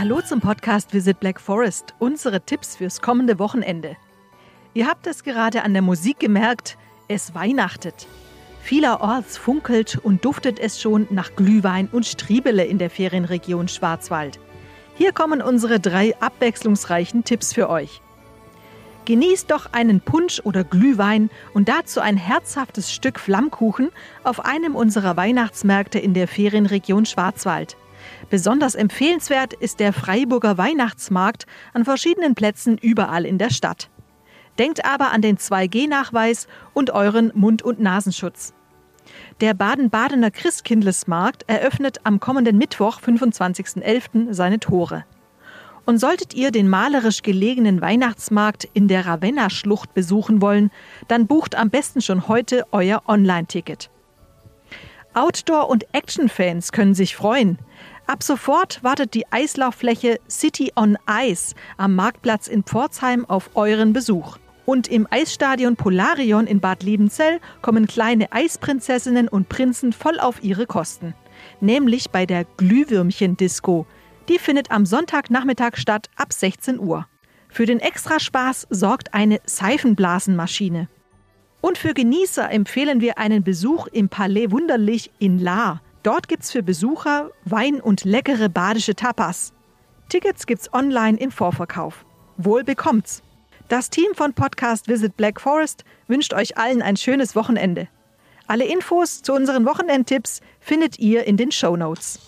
Hallo zum Podcast Visit Black Forest, unsere Tipps fürs kommende Wochenende. Ihr habt es gerade an der Musik gemerkt, es weihnachtet. Vielerorts funkelt und duftet es schon nach Glühwein und Striebele in der Ferienregion Schwarzwald. Hier kommen unsere drei abwechslungsreichen Tipps für euch. Genießt doch einen Punsch oder Glühwein und dazu ein herzhaftes Stück Flammkuchen auf einem unserer Weihnachtsmärkte in der Ferienregion Schwarzwald. Besonders empfehlenswert ist der Freiburger Weihnachtsmarkt an verschiedenen Plätzen überall in der Stadt. Denkt aber an den 2G-Nachweis und euren Mund- und Nasenschutz. Der Baden-Badener Christkindlesmarkt eröffnet am kommenden Mittwoch, 25.11., seine Tore. Und solltet ihr den malerisch gelegenen Weihnachtsmarkt in der Ravenna-Schlucht besuchen wollen, dann bucht am besten schon heute euer Online-Ticket. Outdoor- und Action-Fans können sich freuen. Ab sofort wartet die Eislauffläche City on Ice am Marktplatz in Pforzheim auf euren Besuch. Und im Eisstadion Polarion in Bad Liebenzell kommen kleine Eisprinzessinnen und Prinzen voll auf ihre Kosten. Nämlich bei der Glühwürmchen-Disco. Die findet am Sonntagnachmittag statt ab 16 Uhr. Für den Extraspaß sorgt eine Seifenblasenmaschine. Und für Genießer empfehlen wir einen Besuch im Palais Wunderlich in Lahr. Dort gibt's für Besucher Wein und leckere badische Tapas. Tickets gibt's online im Vorverkauf. Wohl bekommt's. Das Team von Podcast Visit Black Forest wünscht euch allen ein schönes Wochenende. Alle Infos zu unseren Wochenendtipps findet ihr in den Show Notes.